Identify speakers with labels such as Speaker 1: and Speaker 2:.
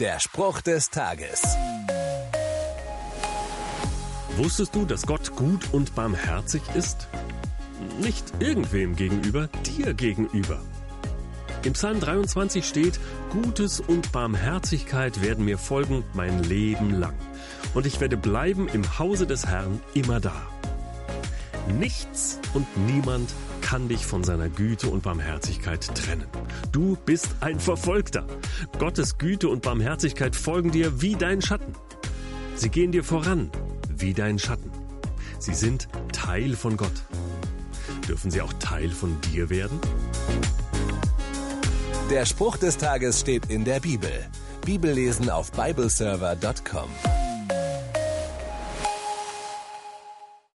Speaker 1: Der Spruch des Tages.
Speaker 2: Wusstest du, dass Gott gut und barmherzig ist? Nicht irgendwem gegenüber, dir gegenüber. Im Psalm 23 steht, Gutes und Barmherzigkeit werden mir folgen mein Leben lang. Und ich werde bleiben im Hause des Herrn immer da. Nichts und niemand kann dich von seiner Güte und Barmherzigkeit trennen. Du bist ein Verfolgter. Gottes Güte und Barmherzigkeit folgen dir wie dein Schatten. Sie gehen dir voran wie dein Schatten. Sie sind Teil von Gott. Dürfen sie auch Teil von dir werden?
Speaker 1: Der Spruch des Tages steht in der Bibel. Bibellesen auf bibleserver.com.